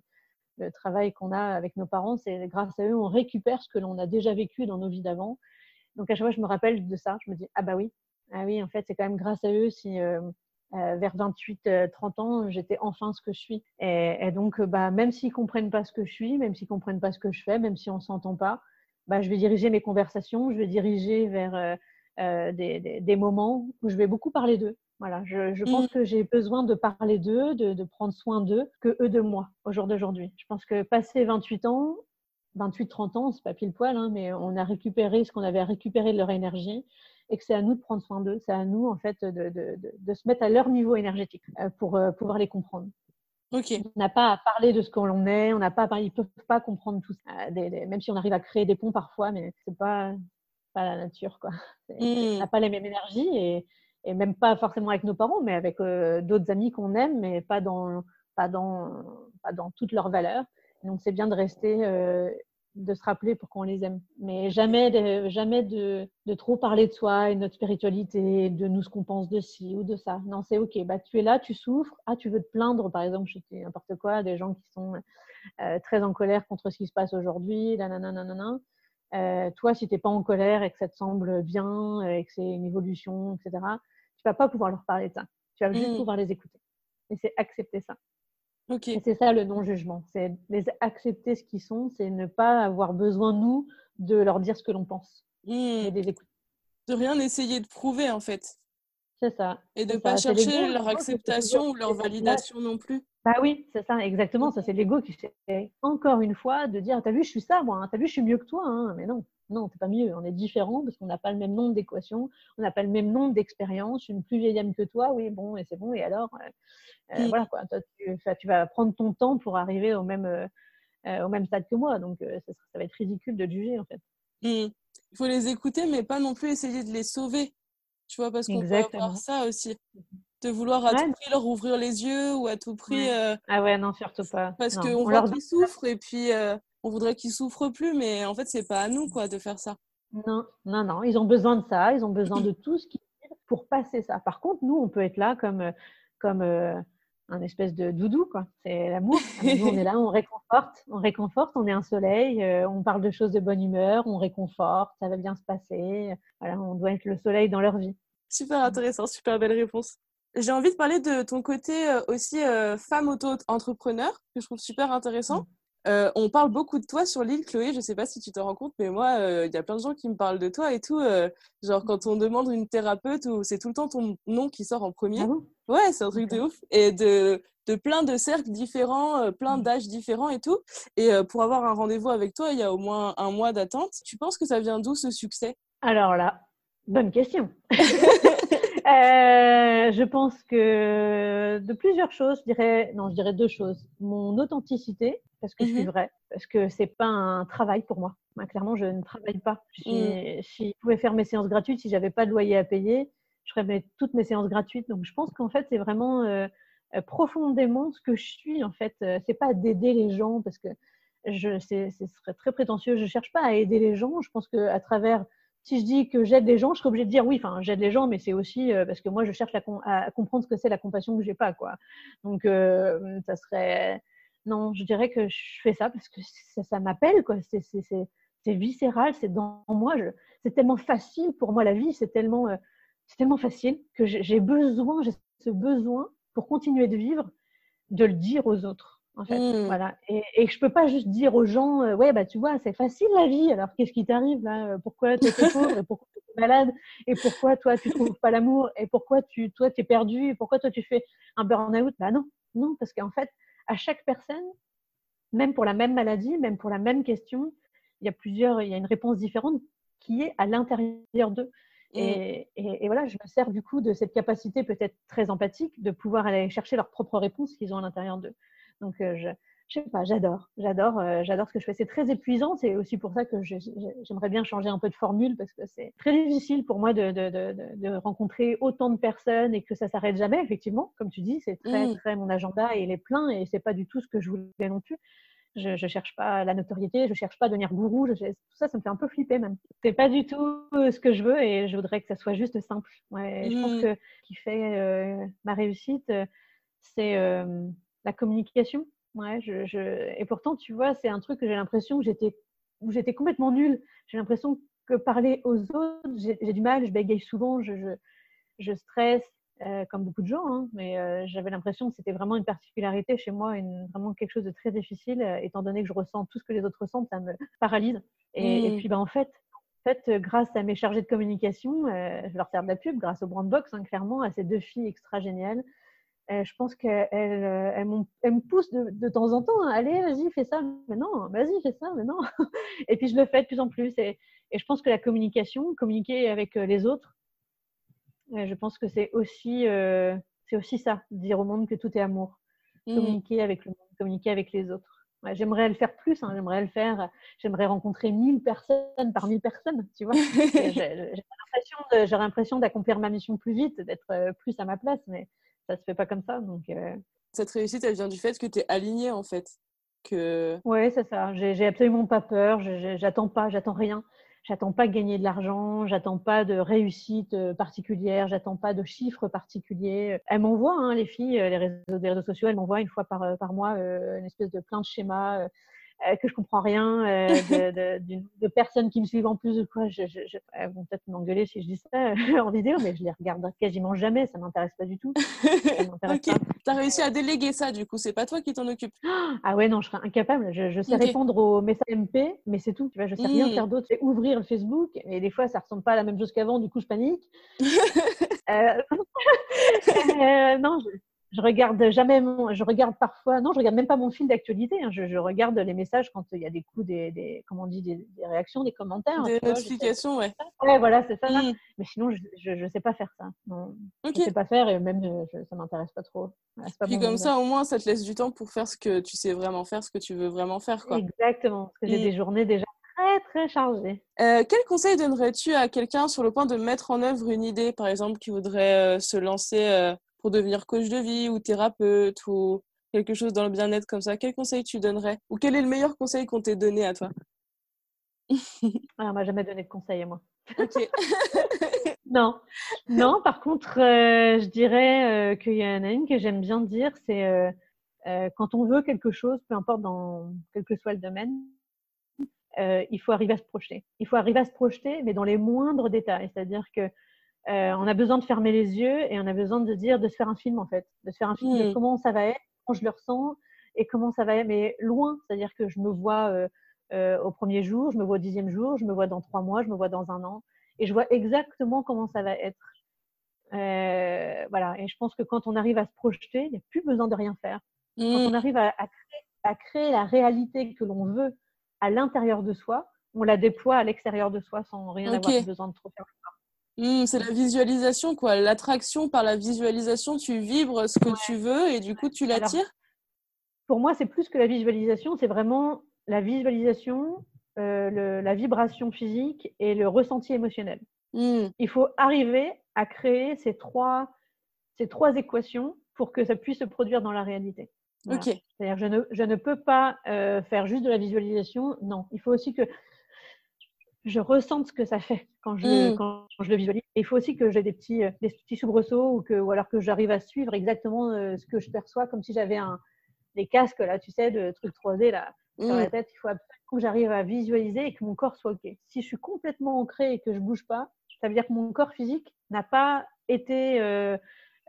le travail qu'on a avec nos parents, c'est grâce à eux, on récupère ce que l'on a déjà vécu dans nos vies d'avant. Donc à chaque fois, je me rappelle de ça. Je me dis, ah bah oui, ah oui, en fait, c'est quand même grâce à eux si euh, euh, vers 28, 30 euh, ans, j'étais enfin ce que je suis. Et, donc, bah, même s'ils comprennent pas ce que je suis, même s'ils comprennent pas ce que je fais, même si on s'entend pas, bah, je vais diriger mes conversations, je vais diriger vers des, des, moments où je vais beaucoup parler d'eux. Voilà, je, pense mmh. que j'ai besoin de parler d'eux, de, prendre soin d'eux, que eux de moi au jour d'aujourd'hui. Je pense que passé 28 ans, 28-30 ans, c'est pas pile poil, hein, mais on a récupéré ce qu'on avait à récupérer de leur énergie et que c'est à nous de prendre soin d'eux. C'est à nous, en fait, de, se mettre à leur niveau énergétique euh, pour euh, pouvoir les comprendre. Ok. On n'a pas à parler de ce qu'on est, on n'a pas, ils peuvent pas comprendre tout ça. même si on arrive à créer des ponts parfois, mais c'est pas pas la nature, quoi. *laughs* On n'a pas les mêmes énergies et et même pas forcément avec nos parents, mais avec d'autres amis qu'on aime, mais pas dans, pas dans, pas dans toutes leurs valeurs. Donc c'est bien de rester de se rappeler pour qu'on les aime. Mais jamais, de, jamais de, de, trop parler de soi et de notre spiritualité, de nous ce qu'on pense de ci ou de ça. Non, c'est OK. Bah, tu es là, tu souffres. Ah, tu veux te plaindre, par exemple, je sais n'importe quoi, des gens qui sont euh, très en colère contre ce qui se passe aujourd'hui, euh, toi, si tu n'es pas en colère et que ça te semble bien et que c'est une évolution, etc., tu vas pas pouvoir leur parler de ça. Tu vas juste mmh. pouvoir les écouter. Et c'est accepter ça. C'est ça le non-jugement. C'est les accepter ce qu'ils sont, c'est ne pas avoir besoin, nous, de leur dire ce que l'on pense. Et mmh. de De rien essayer de prouver, en fait. C'est ça. Et de ne pas chercher leur acceptation ou leur validation non plus. Bah oui, c'est ça, exactement. Ça, c'est l'ego qui fait encore une fois de dire T'as vu, je suis ça, moi. Hein. T'as vu, je suis mieux que toi. Hein. Mais non, non, t'es pas mieux. On est différents parce qu'on n'a pas le même nombre d'équations, on n'a pas le même nombre d'expériences. Je suis une plus vieille âme que toi. Oui, bon, et c'est bon. Et alors, euh, euh, voilà quoi. Toi, tu, vas prendre ton temps pour arriver au même, euh, au même stade que moi. Donc, ça, ça, va être ridicule de te juger en fait. Mmh. Il faut les écouter, mais pas non plus essayer de les sauver. Tu vois, parce qu'on peut avoir ça aussi. De vouloir à tout prix leur ouvrir les yeux ou à tout prix. Ah ouais, non, surtout pas. Parce qu'on voit qu'ils souffrent et puis on voudrait qu'ils souffrent plus, mais en fait, c'est pas à nous quoi de faire ça. Non, non, non, ils ont besoin de ça, ils ont besoin de tout ce qu'ils pour passer ça. Par contre, nous, on peut être là comme, euh, comme euh, un espèce de doudou, quoi. C'est l'amour. *laughs* Nous, on est là, on réconforte, on réconforte, on est un soleil, euh, on parle de choses de bonne humeur, on réconforte, ça va bien se passer. Voilà, on doit être le soleil dans leur vie. Super intéressant, super belle réponse. J'ai envie de parler de ton côté aussi femme auto-entrepreneur, que je trouve super intéressant. Euh, on parle beaucoup de toi sur l'île, Chloé. Je ne sais pas si tu te rends compte, mais moi, euh, il y a plein de gens qui me parlent de toi et tout. Euh, genre, quand on demande une thérapeute, c'est tout le temps ton nom qui sort en premier. Ah ouais, c'est un truc de ouf. Et de, de plein de cercles différents, plein mmh. d'âges différents et tout. Et pour avoir un rendez-vous avec toi, il y a au moins un mois d'attente. Tu penses que ça vient d'où ce succès? Alors là, bonne question. *laughs* Euh, je pense que de plusieurs choses, je dirais, non, je dirais deux choses. Mon authenticité, parce que je suis mhm. vraie, parce que c'est pas un travail pour moi. clairement, je ne travaille pas. Je, mm. si je pouvais faire mes séances gratuites, si j'avais pas de loyer à payer, je ferais toutes mes séances gratuites. Donc, je pense qu'en fait, c'est vraiment euh, euh, profondément ce que je suis. En fait, c'est pas d'aider les gens, parce que je, ce serait très prétentieux. Je cherche pas à aider les gens. Je pense que à travers si je dis que j'aide les gens, je serais obligée de dire oui, enfin, j'aide les gens, mais c'est aussi euh, parce que moi, je cherche à, comprendre ce que c'est la compassion que j'ai pas, quoi. Donc, euh, ça serait. Non, je dirais que je fais ça parce que ça, m'appelle, quoi. C'est viscéral, c'est dans moi. C'est tellement facile pour moi, la vie, c'est tellement, euh, c'est tellement facile que j'ai besoin, j'ai ce besoin pour continuer de vivre, de le dire aux autres en fait. Mmh. Voilà. Et, et je peux pas juste dire aux gens, euh, ouais, bah tu vois, c'est facile la vie. Alors qu'est-ce qui t'arrive là Pourquoi tu es *laughs* pauvre et pourquoi tu es malade Et pourquoi toi tu trouves pas l'amour Et pourquoi tu, toi tu es perdu Et pourquoi toi tu fais un burn-out? Bah non, non, parce qu'en fait, à chaque personne, même pour la même maladie, même pour la même question, il y a plusieurs, il y a une réponse différente qui est à l'intérieur d'eux. Mmh. Et, et, et, voilà, je me sers du coup de cette capacité peut-être très empathique de pouvoir aller chercher leurs propres réponses qu'ils ont à l'intérieur d'eux. Donc, euh, je, je sais pas, j'adore, j'adore, euh, j'adore ce que je fais. C'est très épuisant. C'est aussi pour ça que j'aimerais bien changer un peu de formule parce que c'est très difficile pour moi de, de, de, de, rencontrer autant de personnes et que ça s'arrête jamais. Effectivement, comme tu dis, c'est très, mmh. très mon agenda et il est plein et c'est pas du tout ce que je voulais non plus. Je, ne cherche pas la notoriété, je cherche pas à devenir gourou. tout ça, ça me fait un peu flipper même. C'est pas du tout ce que je veux et je voudrais que ça soit juste simple. Ouais, Je pense mmh. que ce qui fait euh, ma réussite, c'est la communication. Ouais, je, je... Et pourtant, tu vois, c'est un truc que j'ai l'impression que j'étais, où j'étais complètement nulle. J'ai l'impression que parler aux autres, j'ai du mal, je bégaye souvent, je, je, je stresse, euh, comme beaucoup de gens, hein, mais euh, j'avais l'impression que c'était vraiment une particularité chez moi, une, vraiment quelque chose de très difficile, euh, étant donné que je ressens tout ce que les autres ressentent, ça me paralyse. Et, et mmh. puis, bah, en fait, en fait, grâce à mes chargés de communication, je leur sers de la pub, grâce au Brandbox, hein, clairement, à ces deux filles extra géniales, je pense qu'elle euh, elle, me pousse de, temps en temps. Hein. Allez, vas-y, fais ça maintenant. Vas-y, fais ça maintenant. *laughs* et puis je le fais de plus en plus. Et, je pense que la communication, communiquer avec euh, les autres, je pense que c'est aussi, c'est aussi ça, dire au monde que tout est amour. Mmh. Communiquer avec le monde, communiquer avec les autres. j'aimerais le faire plus, hein. j'aimerais le faire, j'aimerais rencontrer 1000 personnes par 1000 personnes, tu vois. *laughs* J'ai l'impression, l'impression d'accomplir ma mission plus vite, d'être plus à ma place, mais ça se fait pas comme ça. Donc, Cette réussite, elle vient du fait que tu es aligné en fait. Que... Oui, c'est ça. J'ai absolument pas peur. J'attends pas, j'attends rien. J'attends pas gagner de l'argent, j'attends pas de réussite particulière, j'attends pas de chiffres particuliers. Elles m'envoient, hein, les filles, les réseaux, les réseaux sociaux, elles m'envoient une fois par, par mois une espèce de plein de schémas euh, que je comprends rien, euh, de, de, de, personnes qui me suivent en plus de quoi. Je, je, je elles vont peut-être m'engueuler si je dis ça *laughs* en vidéo, mais je les regarde quasiment jamais. Ça m'intéresse pas du tout. ok. T'as réussi à déléguer ça, du coup. C'est pas toi qui t'en occupe. *gasps* Ah ouais, non, je serais incapable. Je, sais répondre aux messages MP, mais c'est tout. Tu vois, je sais rien hmm. faire d'autre. C'est ouvrir le Facebook, et des fois, ça ressemble pas à la même chose qu'avant. Du coup, je panique. *laughs* euh, *laughs* euh, non, je, je regarde jamais mon, je regarde parfois, non, je regarde même pas mon fil d'actualité. Hein. je, je, regarde les messages quand il y a des coups, des, des comment on dit, des, des, réactions, des commentaires. Des notifications, ouais. Ouais, voilà, c'est ça. Mmh. Mais sinon, je, je, sais pas faire ça. Non, okay. Je sais pas faire et même euh, ça m'intéresse pas trop. pas Puis comme ça, au moins, ça te laisse du temps pour faire ce que tu sais vraiment faire, ce que tu veux vraiment faire, quoi. Exactement. Parce que j'ai mmh. des journées déjà très très chargées. Euh, quel conseil donnerais-tu à quelqu'un sur le point de mettre en œuvre une idée, par exemple, qui voudrait euh, se lancer euh, pour devenir coach de vie ou thérapeute ou quelque chose dans le bien-être comme ça, quel conseil tu donnerais Ou quel est le meilleur conseil qu'on t'ait donné à toi? *laughs* Ah, On m'a jamais donné de conseil à moi. Ok. *laughs* non, non. Par contre, euh, je dirais euh, qu'il y en a une que j'aime bien dire, c'est euh, quand on veut quelque chose, peu importe dans quel que soit le domaine, il faut arriver à se projeter. Il faut arriver à se projeter, mais dans les moindres détails. C'est-à-dire que euh, on a besoin de fermer les yeux et on a besoin de dire, de se faire un film en fait, de se faire un film de hmm. comment ça va être, comment je le ressens et comment ça va être, mais loin, c'est-à-dire que je me vois euh, euh, au premier jour, je me vois au dixième jour, je me vois dans trois mois, je me vois dans un an et je vois exactement comment ça va être. voilà, et je pense que quand on arrive à se projeter, il n'y a plus besoin de rien faire. Quand on hmm. arrive à, à, créer, la réalité que l'on veut à l'intérieur de soi, on la déploie à l'extérieur de soi sans rien avoir besoin de trop faire. Mmh, c'est la visualisation, quoi. L'attraction par la visualisation, tu vibres ce que tu veux et du coup, tu l'attires? Pour moi, c'est plus que la visualisation, c'est vraiment la visualisation, euh, la vibration physique et le ressenti émotionnel. Mmh. Il faut arriver à créer ces trois, ces trois équations pour que ça puisse se produire dans la réalité. Ok. C'est-à-dire je ne, je ne peux pas euh, faire juste de la visualisation. Non, il faut aussi que je ressente ce que ça fait quand je, mmh. quand je le visualise. Et il faut aussi que j'ai des petits, euh, des petits soubresauts ou, que, ou alors que j'arrive à suivre exactement euh, ce que je perçois, comme si j'avais un, des casques, là, tu sais, de trucs 3D là, sur la mmh. tête. Il faut absolument que j'arrive à visualiser et que mon corps soit OK. Si je suis complètement ancrée et que je bouge pas, ça veut dire que mon corps physique n'a pas été euh,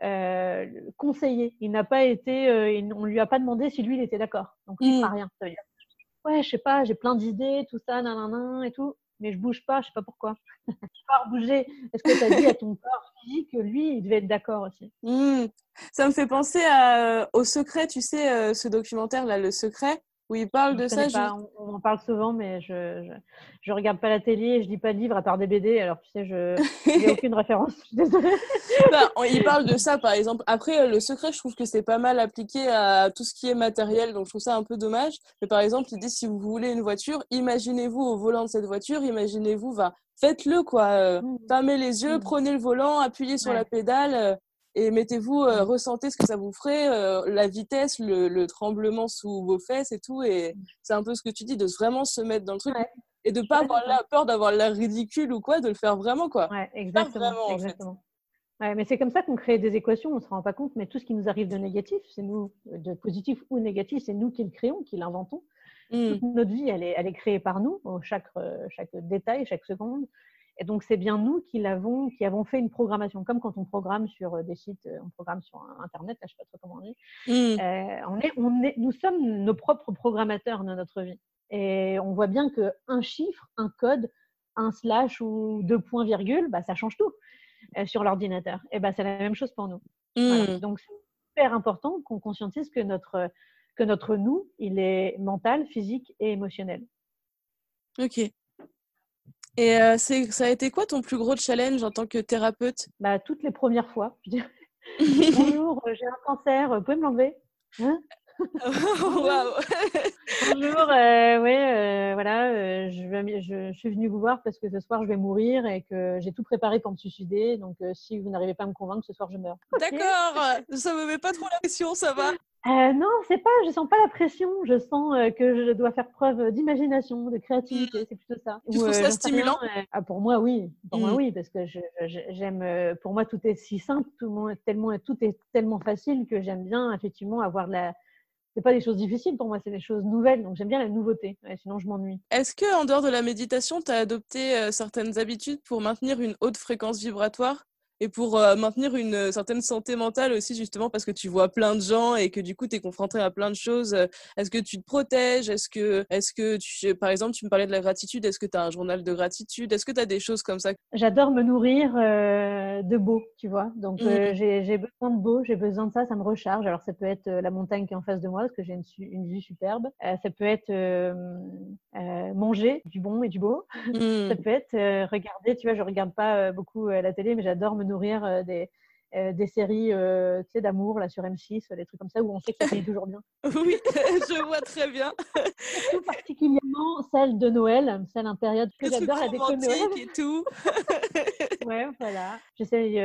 euh, conseillé. Il n'a pas été, euh, on lui a pas demandé si lui il était d'accord. Donc il mmh. rien. Ça veut dire, ouais, je sais pas, j'ai plein d'idées, tout ça, nanana et tout mais je bouge pas, je sais pas pourquoi. *laughs* je pas bouger. Est-ce que tu as dit à ton *laughs* corps physique que lui, il devait être d'accord aussi? Mmh. Ça me fait penser euh, au secret, tu sais, euh, ce documentaire là, Le Secret, où il parle de ça. On, en parle souvent, mais je, je, je, regarde pas la télé et je lis pas de livres à part des BD. Alors, tu sais, je n'ai *laughs* aucune référence. Je suis désolée. Bah, il parle de ça, par exemple. Après, euh, le secret, je trouve que c'est pas mal appliqué à tout ce qui est matériel. Donc, je trouve ça un peu dommage. Mais par exemple, il dit si vous voulez une voiture, imaginez-vous au volant de cette voiture, imaginez-vous, va, faites-le, quoi. Euh, mmh. Fermez les yeux, mmh. prenez le volant, appuyez sur la pédale. Et mettez-vous, euh, ressentez ce que ça vous ferait, euh, la vitesse, le, tremblement sous vos fesses et tout. Et c'est un peu ce que tu dis, de vraiment se mettre dans le truc et de pas avoir la peur d'avoir l'air ridicule ou quoi, de le faire vraiment quoi. Ouais, exactement. exactement. Ouais, mais c'est comme ça qu'on crée des équations, on ne se rend pas compte, mais tout ce qui nous arrive de négatif, c'est nous, de positif ou négatif, c'est nous qui le créons, qui l'inventons. Mmh. Toute notre vie, elle est, elle est créée par nous, chaque, euh, chaque détail, chaque seconde. Et donc, c'est bien nous qui l'avons, qui avons fait une programmation, comme quand on programme sur euh, des sites, euh, on programme sur Internet, là, je sais pas trop comment on dit. Mmh. Euh, on est, on est, nous sommes nos propres programmateurs de notre vie. Et on voit bien qu'un chiffre, un code, un slash ou deux points virgule, bah, ça change tout sur l'ordinateur. Et bah, c'est la même chose pour nous. Mmh. Donc, c'est super important qu'on conscientise que notre, que notre nous, il est mental, physique et émotionnel. Ok. Et euh, ça a été quoi ton plus gros challenge en tant que thérapeute? Bah, Toutes les premières fois. *laughs* Bonjour, euh, j'ai un cancer, vous pouvez me l'enlever hein? *laughs* Waouh *laughs* Bonjour, euh, ouais, euh, voilà, euh, je, vais- je, je suis venue vous voir parce que ce soir je vais mourir et que j'ai tout préparé pour me suicider. Donc, euh, si vous n'arrivez pas à me convaincre, ce soir je meurs. D'accord Ça me met pas trop la pression, ça va? Non, c'est pas, je sens pas la pression. Je sens que je dois faire preuve d'imagination, de créativité. C'est plutôt ça. Tu Ou, trouves ça stimulant? rien, ah, Pour moi, oui. Pour moi, Mm. oui, parce que j'aime. pour moi, tout est si simple, tout, tellement, tout est tellement facile que j'aime bien effectivement avoir de la. C'est pas des choses difficiles pour moi, c'est des choses nouvelles. Donc j'aime bien la nouveauté. Sinon, je m'ennuie. Est-ce que en dehors de la méditation, tu as adopté euh, certaines habitudes pour maintenir une haute fréquence vibratoire? Et pour euh, maintenir une euh, certaine santé mentale aussi, justement, parce que tu vois plein de gens et que du coup, tu es confronté à plein de choses. euh, Est-ce que tu te protèges? Est-ce que, est que tu, par exemple, tu me parlais de la gratitude, est-ce que tu as un journal de gratitude? Est-ce que tu as des choses comme ça? J'adore me nourrir euh, de beau, tu vois. Donc, euh, j'ai besoin de beau, j'ai besoin de ça, ça me recharge. Alors, ça peut être la montagne qui est en face de moi, parce que j'ai une, vue superbe. Ça peut être manger du bon et du beau. Hmm. Ça peut être regarder, tu vois, je regarde pas beaucoup la télé, mais j'adore me nourrir euh, des, euh, des séries euh, tu sais, d'amour là sur M6, euh, des trucs comme ça, où on sait que ça finit toujours bien. *laughs* Oui, *laughs* je vois très bien. Tout particulièrement celle de Noël, celle en période que j'adore, la déco Noël. et tout. *laughs* Ouais, voilà. J'essaye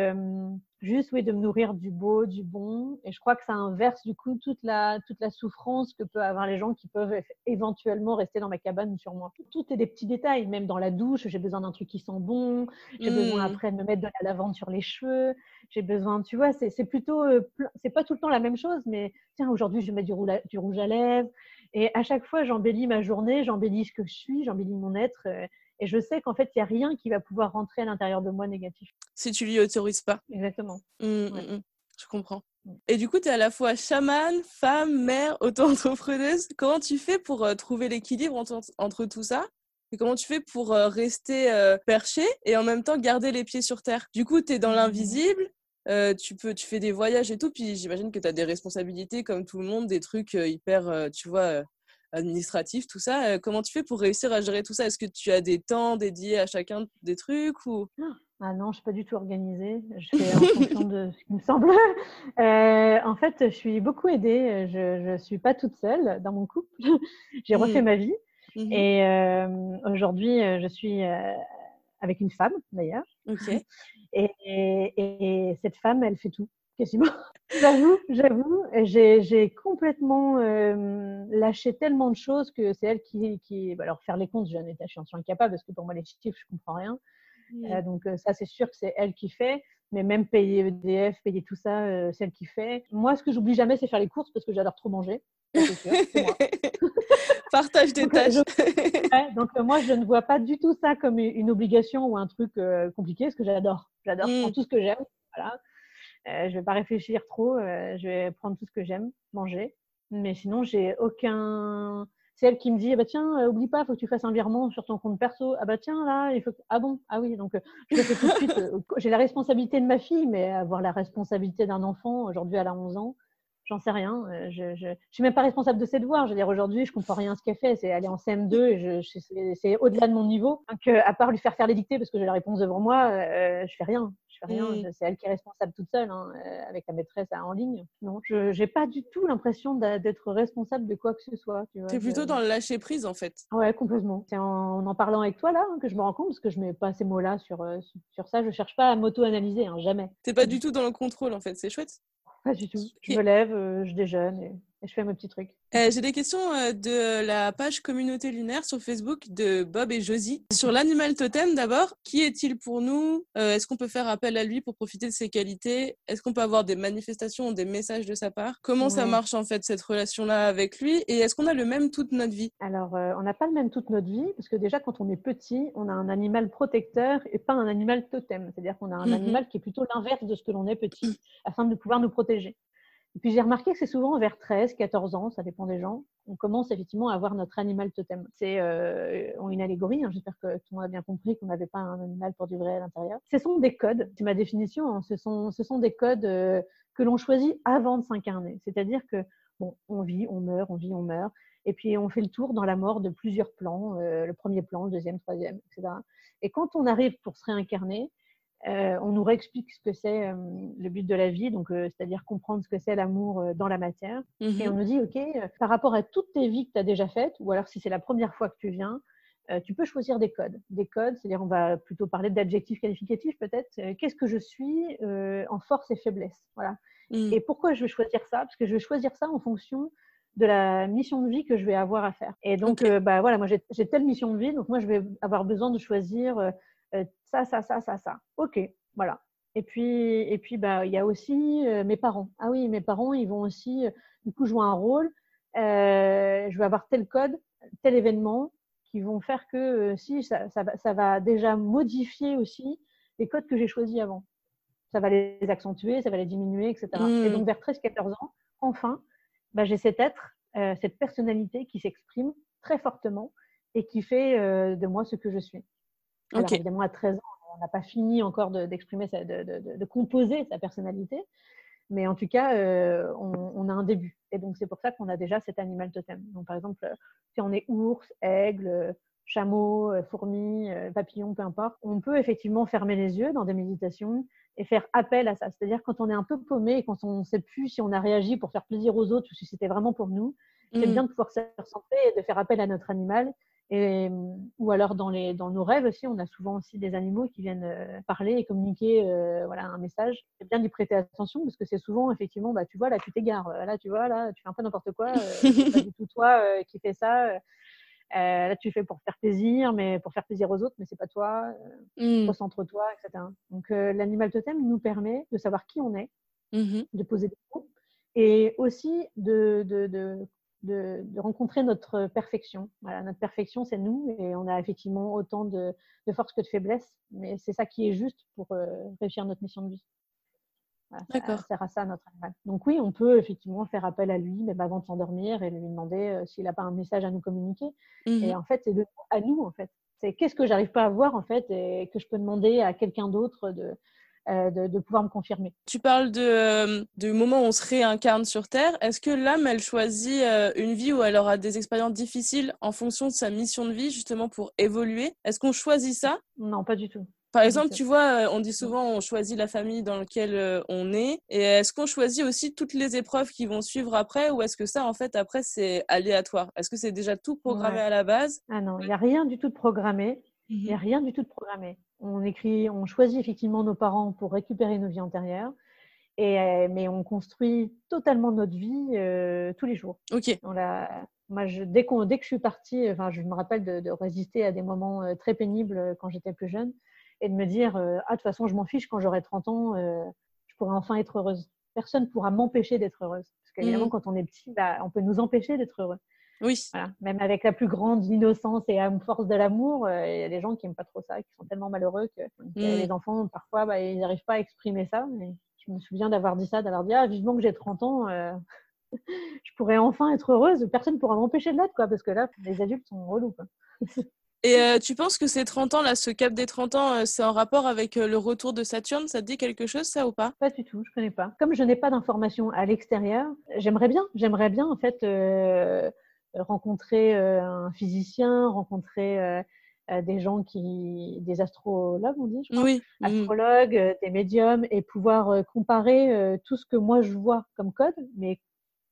juste oui, de me nourrir du beau, du bon. Et je crois que ça inverse du coup toute la, toute la souffrance que peuvent avoir les gens qui peuvent éventuellement rester dans ma cabane ou sur moi. Tout est des petits détails. Même dans la douche, j'ai besoin d'un truc qui sent bon. J'ai besoin Hmm. après de me mettre de la lavande sur les cheveux. J'ai besoin, tu vois, c'est c'est plutôt, euh, c'est pas tout le temps la même chose, mais tiens, aujourd'hui, je mettre du, roula- du rouge à lèvres. Et à chaque fois, j'embellis ma journée, j'embellis ce que je suis, j'embellis mon être. euh, et je sais qu'en fait, il n'y a rien qui va pouvoir rentrer à l'intérieur de moi négatif. Si tu lui autorises pas. Exactement. Ouais. hmm, hmm. Je comprends. Et du coup, tu es à la fois chamane, femme, mère, auto-entrepreneuse. Comment tu fais pour euh, trouver l'équilibre entre, entre tout ça? Et comment tu fais pour euh, rester euh, perché et en même temps garder les pieds sur terre? Du coup, tu es dans l'invisible, euh, tu, peux, tu fais des voyages et tout, puis j'imagine que tu as des responsabilités comme tout le monde, des trucs euh, hyper, euh, tu vois, administratifs, tout ça. Euh, comment tu fais pour réussir à gérer tout ça? Est-ce que tu as des temps dédiés à chacun des trucs ou... Ah non, je suis pas du tout organisée. Je fais en fonction de ce qui me semble. *laughs* Euh, en fait, je suis beaucoup aidée. Je ne suis pas toute seule dans mon couple. *laughs* J'ai refait ma vie. Mhm. Et euh, aujourd'hui, je suis euh, avec une femme, d'ailleurs. Ok. *laughs* Et, et- et cette femme, elle fait tout, quasiment. *laughs* j'avoue, j'avoue. J'ai complètement euh, lâché tellement de choses que c'est elle qui, qui... bah, alors, faire les comptes, je suis incapable parce que pour moi, les chiffres, je comprends rien. Euh, donc euh, ça, c'est sûr que c'est elle qui fait. Mais même payer EDF, payer tout ça, euh, c'est elle qui fait. Moi, ce que j'oublie jamais, c'est faire les courses parce que j'adore trop manger. Sûr, moi. *laughs* Partage des Donc, tâches. *laughs* Ouais, donc moi, je ne vois pas du tout ça comme une obligation ou un truc compliqué, parce que j'adore. J'adore tout ce que j'aime. Voilà. Euh, je vais pas réfléchir trop. euh, je vais prendre tout ce que j'aime, manger. Mais sinon, j'ai aucun. C'est elle qui me dit, ah bah tiens, euh, oublie pas, faut que tu fasses un virement sur ton compte perso. Ah bah tiens, là, il faut. Ah bon, ah oui, donc je fais tout de suite. J'ai la responsabilité de ma fille, mais avoir la responsabilité d'un enfant, aujourd'hui, elle a 11 ans, j'en sais rien. Je, je, suis même pas responsable de ses devoirs. Je veux dire, aujourd'hui, je comprends rien à ce qu'elle fait. C'est est en CM2 et je, je- c'est- au-delà de mon niveau. Donc, à part lui faire faire les dictées parce que j'ai la réponse devant moi, euh, je fais rien. Je fais rien. Mm. C'est elle qui est responsable toute seule, hein, euh, avec la maîtresse en ligne. Non, je j'ai pas du tout l'impression d'être responsable de quoi que ce soit. Tu vois, T'es plutôt dans le lâcher prise en fait. Ouais, complètement. C'est en, en parlant avec toi là hein, que je me rends compte parce que je mets pas ces mots-là sur, euh, sur- ça. Je cherche pas à m'auto-analyser, hein, jamais. T'es pas du tout dans le contrôle en fait, c'est chouette. Pas du tout. Je me lève, euh, je déjeune et, et je fais mes petits trucs. Euh, J'ai des questions euh, de la page communauté lunaire sur Facebook de Bob et Josie. Sur l'animal totem d'abord, qui est-il pour nous? Euh, Est-ce qu'on peut faire appel à lui pour profiter de ses qualités? Est-ce qu'on peut avoir des manifestations ou des messages de sa part? Comment ça marche en fait cette relation-là avec lui? Et est-ce qu'on a le même toute notre vie? Alors, on n'a pas le même toute notre vie, parce que déjà, quand on est petit, on a un animal protecteur et pas un animal totem. C'est-à-dire qu'on a un Mhm. animal qui est plutôt l'inverse de ce que l'on est petit, afin de pouvoir nous protéger. Et puis, j'ai remarqué que c'est souvent vers 13, 14 ans, ça dépend des gens, on commence effectivement à avoir notre animal totem. C'est euh, une allégorie, hein, j'espère que tout le monde a bien compris qu'on n'avait pas un animal pour du vrai à l'intérieur. Ce sont des codes, c'est ma définition, hein, ce, sont, ce sont des codes euh, que l'on choisit avant de s'incarner. C'est-à-dire que, bon, on vit, on meurt, on vit, on meurt. Et puis, on fait le tour dans la mort de plusieurs plans, euh, le premier plan, le deuxième, troisième, etc. Et quand on arrive pour se réincarner, on nous réexplique ce que c'est le but de la vie, donc c'est-à-dire comprendre ce que c'est l'amour dans la matière. Et on mmh nous dit, OK, par rapport à toutes tes vies que tu as déjà faites, ou alors si c'est la première fois que tu viens, tu peux choisir des codes. Des codes, c'est-à-dire on va plutôt parler d'adjectifs qualificatifs peut-être. Qu'est-ce que je suis en force et faiblesse Voilà. Mmh. Et pourquoi je vais choisir ça? Parce que je vais choisir ça en fonction de la mission de vie que je vais avoir à faire. Et donc, bah, voilà, moi j'ai telle mission de vie, donc moi je vais avoir besoin de choisir ça, ça, ça, ça, ça. Ok, voilà. Et puis, et puis, bah, il y a aussi euh, mes parents. Ah oui, mes parents, ils vont aussi, euh, du coup, jouer un rôle. Euh, je vais avoir tel code, tel événement, qui vont faire que si ça, ça, va, ça, va, déjà modifier aussi les codes que j'ai choisis avant. Ça va les accentuer, ça va les diminuer, etc. Et donc, mmh. vers 13-14 ans, enfin, bah, j'ai cet être, cette personnalité qui s'exprime très fortement et qui fait de moi ce que je suis. Alors, évidemment, à 13 ans, on n'a pas fini encore d'exprimer, de, composer sa personnalité. Mais en tout cas, euh, on, a un début. Et donc, c'est pour ça qu'on a déjà cet animal totem. Donc, par exemple, si on est ours, aigle, chameau, fourmi, papillon, peu importe, on peut effectivement fermer les yeux dans des méditations et faire appel à ça. C'est-à-dire quand on est un peu paumé et quand on ne sait plus si on a réagi pour faire plaisir aux autres ou si c'était vraiment pour nous, c'est mmh. bien de pouvoir se recentrer et de faire appel à notre animal et, ou alors dans, les, dans nos rêves aussi, on a souvent aussi des animaux qui viennent euh, parler et communiquer euh, voilà, un message. C'est bien d'y prêter attention parce que c'est souvent effectivement, bah, tu vois, là tu t'égares, là tu vois, là tu fais un peu n'importe quoi, euh, *laughs* c'est pas du tout toi qui fais ça. là tu fais pour faire plaisir, mais pour faire plaisir aux autres, mais c'est pas toi. Mmh. Recentre-toi, etc. Donc l'animal totem nous permet de savoir qui on est, mmh de poser des mots et aussi de, de, de de, rencontrer notre perfection. Voilà, notre perfection, c'est nous et on a effectivement autant de, de force que de faiblesse, mais c'est ça qui est juste pour euh, réussir notre mission de vie. D'accord. Ça sert à ça notre animal. Donc oui, on peut effectivement faire appel à lui, même avant de s'endormir, et lui demander euh, s'il n'a pas un message à nous communiquer. Mmh et en fait, c'est de à nous en fait. C'est qu'est-ce que j'arrive pas à voir en fait et que je peux demander à quelqu'un d'autre de, euh, de, pouvoir me confirmer. Tu parles de, euh, du moment où on se réincarne sur Terre. Est-ce que l'âme, elle choisit euh, une vie où elle aura des expériences difficiles en fonction de sa mission de vie, justement pour évoluer? Est-ce qu'on choisit ça? Non, pas du tout. Par exemple, tu vois, on dit souvent on choisit la famille dans laquelle on est. Et est-ce qu'on choisit aussi toutes les épreuves qui vont suivre après ou est-ce que ça, en fait, après, c'est aléatoire? Est-ce que c'est déjà tout programmé à la base? Ah non, il n'y a rien du tout de programmé. Il n'y a mmh rien du tout de programmé. On écrit, on choisit effectivement nos parents pour récupérer nos vies antérieures, et, euh, mais on construit totalement notre vie euh, tous les jours. Ok. moi, je, dès, dès, que je suis partie, enfin, je me rappelle de, résister à des moments euh, très pénibles quand j'étais plus jeune, et de me dire ah de toute façon, je m'en fiche quand j'aurai 30 ans, je pourrai enfin être heureuse. Personne ne pourra m'empêcher d'être heureuse, parce qu'évidemment, mmh. quand on est petit, bah, on peut nous empêcher d'être heureux. Oui. Même avec la plus grande innocence et la force de l'amour, euh, il y a des gens qui n'aiment pas trop ça, qui sont tellement malheureux que mmh. les enfants, parfois, bah, ils n'arrivent pas à exprimer ça. Mais je me souviens d'avoir dit ça, d'avoir dit Ah, vivement que j'ai 30 ans, euh, *laughs* je pourrais enfin être heureuse. Personne ne pourra m'empêcher de l'être, quoi, parce que là, les adultes sont relous. Quoi. *laughs* Et euh, tu penses que ces 30 ans, là, ce cap des 30 ans, c'est en rapport avec le retour de Saturne? Ça te dit quelque chose, ça ou pas? Pas du tout, je connais pas. Comme je n'ai pas d'informations à l'extérieur, j'aimerais bien, j'aimerais bien, en fait, rencontrer euh, un physicien, rencontrer euh, euh, des gens qui, des astrologues, on dit, je crois, oui. Mmh. astrologues, des médiums, et pouvoir comparer tout ce que moi je vois comme code, mais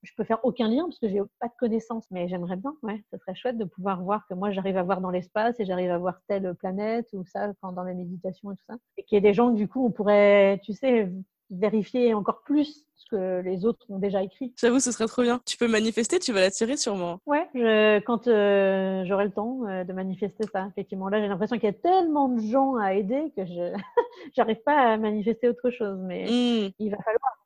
je peux faire aucun lien parce que j'ai pas de connaissances, mais j'aimerais bien, ouais, ce serait chouette de pouvoir voir que moi j'arrive à voir dans l'espace et j'arrive à voir telle planète ou ça dans mes méditations et tout ça, et qu'il y ait des gens du coup on pourrait, tu sais, vérifier encore plus ce que les autres ont déjà écrit. J'avoue, ce serait trop bien. Tu peux manifester, tu vas l'attirer sûrement. Ouais, je, quand euh, j'aurai le temps euh, de manifester ça, effectivement. Là, j'ai l'impression qu'il y a tellement de gens à aider que je *laughs* n'arrive pas à manifester autre chose. Mais mmh. il va falloir.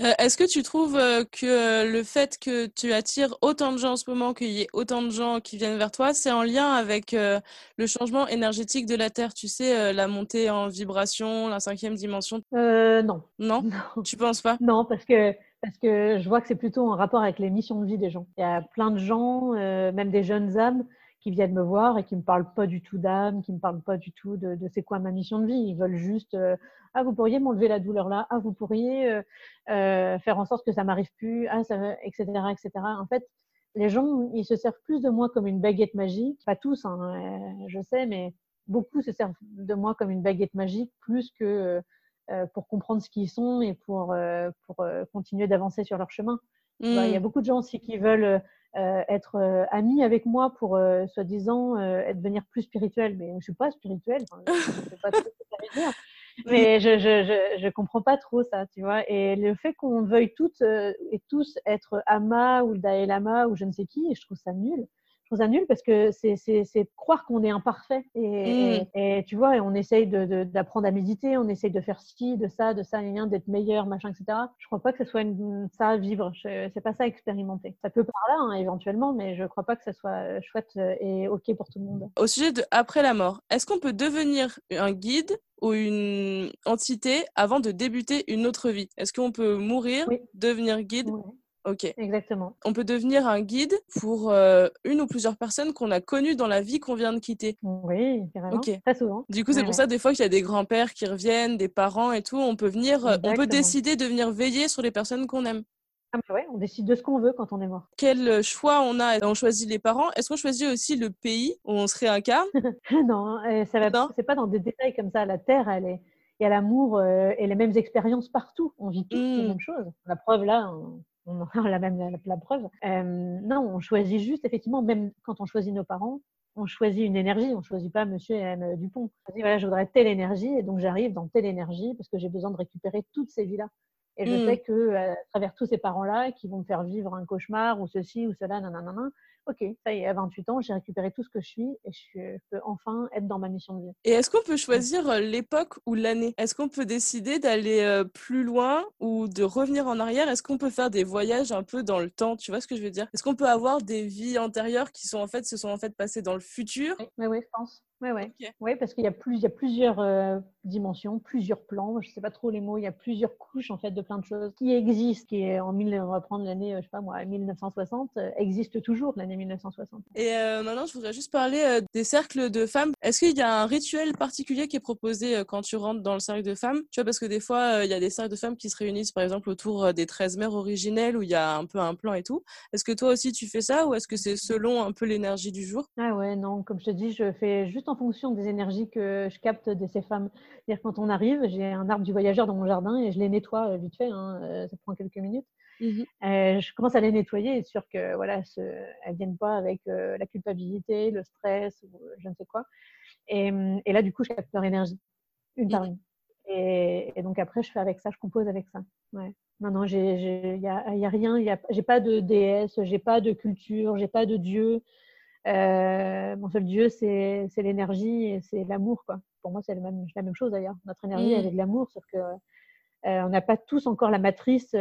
Euh, est-ce que tu trouves euh, que euh, le fait que tu attires autant de gens en ce moment, qu'il y ait autant de gens qui viennent vers toi, c'est en lien avec le changement énergétique de la Terre? Tu sais, la montée en vibration, la cinquième dimension? Non. non? *laughs* Non Tu penses pas? Non, parce que parce que je vois que c'est plutôt en rapport avec les missions de vie des gens. Il y a plein de gens, même des jeunes âmes, qui viennent me voir et qui me parlent pas du tout d'âme, qui me parlent pas du tout de, de c'est quoi ma mission de vie. Ils veulent juste euh, ah vous pourriez m'enlever la douleur là, ah vous pourriez euh, euh, faire en sorte que ça m'arrive plus, ah ça, etc etc. En fait, les gens ils se servent plus de moi comme une baguette magique, pas tous, hein, je sais, mais beaucoup se servent de moi comme une baguette magique plus que pour comprendre ce qu'ils sont et pour, pour continuer d'avancer sur leur chemin. Il y a mmh. beaucoup de gens aussi qui veulent être amis avec moi pour, soi-disant, devenir plus spirituel. Mais je ne suis pas spirituelle. je *laughs* pas mais je, je, je, comprends pas trop ça, tu vois. Et le fait qu'on veuille toutes et tous être Ama ou le Dalai Lama ou je ne sais qui, je trouve ça nul je trouve ça nul parce que c'est croire qu'on est imparfait. Et, mmh. et, tu vois, on essaye d'apprendre de, à méditer, on essaye de faire ci, de ça, de ça, d'être meilleur, machin, etc. Je crois pas que ce soit une, ça à vivre. C'est pas ça à expérimenter. Ça peut par là, hein, éventuellement, mais je crois pas que ce soit euh, chouette euh, et OK pour tout le monde. Au sujet de après la mort, est-ce qu'on peut devenir un guide ou une entité avant de débuter une autre vie? Est-ce qu'on peut mourir, devenir guide? Ok. Exactement. On peut devenir un guide pour euh, une ou plusieurs personnes qu'on a connues dans la vie qu'on vient de quitter. Oui, carrément. Très souvent. Du coup, c'est pour ça des fois qu'il y a des grands-pères qui reviennent, des parents et tout. On peut venir, euh, on peut décider de venir veiller sur les personnes qu'on aime. Ah bah ouais, on décide de ce qu'on veut quand on est mort. Quel euh, choix on a? On choisit les parents. Est-ce qu'on choisit aussi le pays où on se réincarne? *laughs* Non, hein, ça va. C'est pas dans des détails comme ça. La Terre, elle est il y a l'amour et les mêmes expériences partout. On vit toutes les mmh. mêmes choses. La preuve là, on a *laughs* la même la, preuve. Euh, non, on choisit juste, effectivement, même quand on choisit nos parents, on choisit une énergie, on choisit pas Monsieur et Dupont. On dit voilà, je voudrais telle énergie et donc j'arrive dans telle énergie parce que j'ai besoin de récupérer toutes ces vies-là. Et je mmh. sais que à travers tous ces parents-là qui vont me faire vivre un cauchemar ou ceci ou cela, nanana, ok, ça y est, à 28 ans, j'ai récupéré tout ce que je suis et je peux enfin être dans ma mission de vie. Et est-ce qu'on peut choisir euh, l'époque ou l'année? Est-ce qu'on peut décider d'aller euh, plus loin ou de revenir en arrière? Est-ce qu'on peut faire des voyages un peu dans le temps? Tu vois ce que je veux dire? Est-ce qu'on peut avoir des vies antérieures qui sont en fait se sont en fait passées dans le futur? Oui, oui, je pense. Oui, ouais. ouais, parce qu'il y y a plusieurs euh, dimensions, plusieurs plans, je ne sais pas trop les mots, il y a plusieurs couches en fait de plein de choses qui existent, qui est en 1000, on va prendre l'année, je sais pas moi, 1960, existe toujours l'année 1960. Et euh, maintenant, je voudrais juste parler euh, des cercles de femmes. Est-ce qu'il y a un rituel particulier qui est proposé euh, quand tu rentres dans le cercle de femmes? Tu vois, parce que des fois, il y a des cercles de femmes qui se réunissent, par exemple, autour des 13 mères originelles où il y a un peu un plan et tout. Est-ce que toi aussi tu fais ça ou est-ce que c'est selon un peu l'énergie du jour? Ah ouais, non, comme je te dis, je fais juste en fonction des énergies que je capte de ces femmes. C'est-à-dire quand on arrive, j'ai un arbre du voyageur dans mon jardin et je les nettoie vite fait, hein, ça prend quelques minutes. Mmh euh, je commence à les nettoyer et sûr que voilà, ce, elles viennent pas avec euh, la culpabilité, le stress ou je ne sais quoi. Et, mmh, et, là, du coup, je capte leur énergie, une par une. Et, et, donc après, je fais avec ça, je compose avec ça. Ouais. Non, non, il n'y a, y a, rien, j'ai pas de déesse, j'ai pas de culture, j'ai pas de dieu. Euh, mon seul dieu, c'est l'énergie et c'est l'amour. Quoi. Pour moi, c'est la même, la même chose d'ailleurs. Notre énergie, elle mmh. est de l'amour, sauf que on n'a pas tous encore la matrice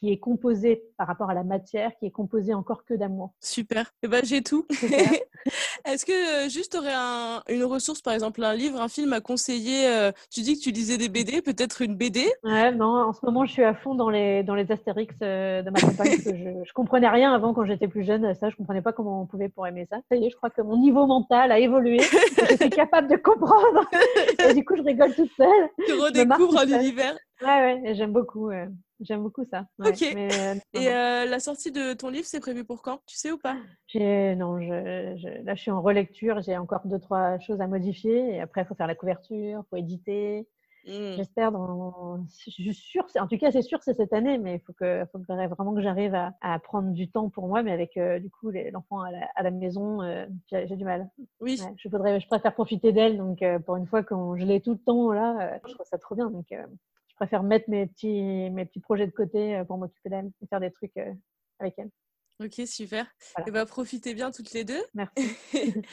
qui est composé par rapport à la matière, qui est composé encore que d'amour. Super. Et eh ben, j'ai tout. *laughs* Est-ce que euh, juste tu aurais une ressource, par exemple un livre, un film à conseiller euh, Tu dis que tu lisais des BD, peut-être une BD Ouais, non, en ce moment je suis à fond dans les, dans les Astérix euh, de ma campagne. je, je comprenais rien avant quand j'étais plus jeune. Ça, je comprenais pas comment on pouvait pour aimer ça. Ça y est, je crois que mon niveau mental a évolué. je suis capable de comprendre. *laughs* Et du coup, je rigole toute seule. Tu redécouvres l'univers. Ouais, ouais, j'aime beaucoup. J'aime beaucoup ça. ok. Euh, et euh, la sortie de ton livre, c'est prévu pour quand? Tu sais ou pas? Non, je, là je suis en relecture, j'ai encore deux, trois choses à modifier. Et après, il faut faire la couverture, il faut éditer. Mmh. J'espère, dans... je suis sûre, en tout cas c'est sûr c'est cette année, mais il faut que, faut que vraiment que j'arrive à, prendre du temps pour moi, mais avec euh, du coup l'enfant à, à, la maison, j'ai du mal. Oui. je, voudrais, je préfère profiter d'elle, donc pour une fois que je l'ai tout le temps là, je trouve ça trop bien. Donc préfère mettre mes petits, mes petits projets de côté euh, pour m'occuper d'elle et faire des trucs euh, avec elle. Ok, super. Et bah, profitez bien toutes les deux. Merci. *laughs*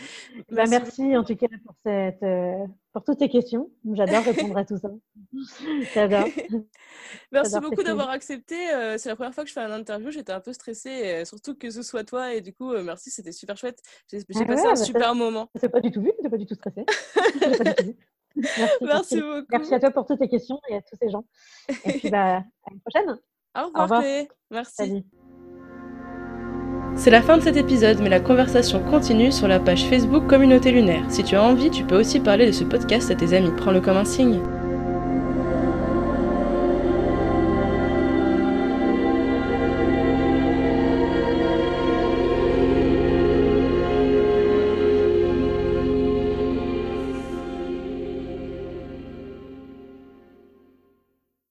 bah, merci en tout cas pour, cette, euh, pour toutes tes questions. J'adore répondre à tout ça. *laughs* J'adore. merci beaucoup d'avoir accepté. C'est la première fois que je fais un interview. J'étais un peu stressée, surtout que ce soit toi. Et du coup, merci, c'était super chouette. J'ai ah passé un bah, super moment. C'est pas du tout vu, n'es pas du tout stressée. *laughs* Merci, beaucoup. Merci à toi pour toutes tes questions et à tous ces gens. Et puis bah, à une prochaine. Au revoir. Merci. C'est la fin de cet épisode, mais la conversation continue sur la page Facebook Communauté Lunaire. Si tu as envie, tu peux aussi parler de ce podcast à tes amis. Prends-le comme un signe.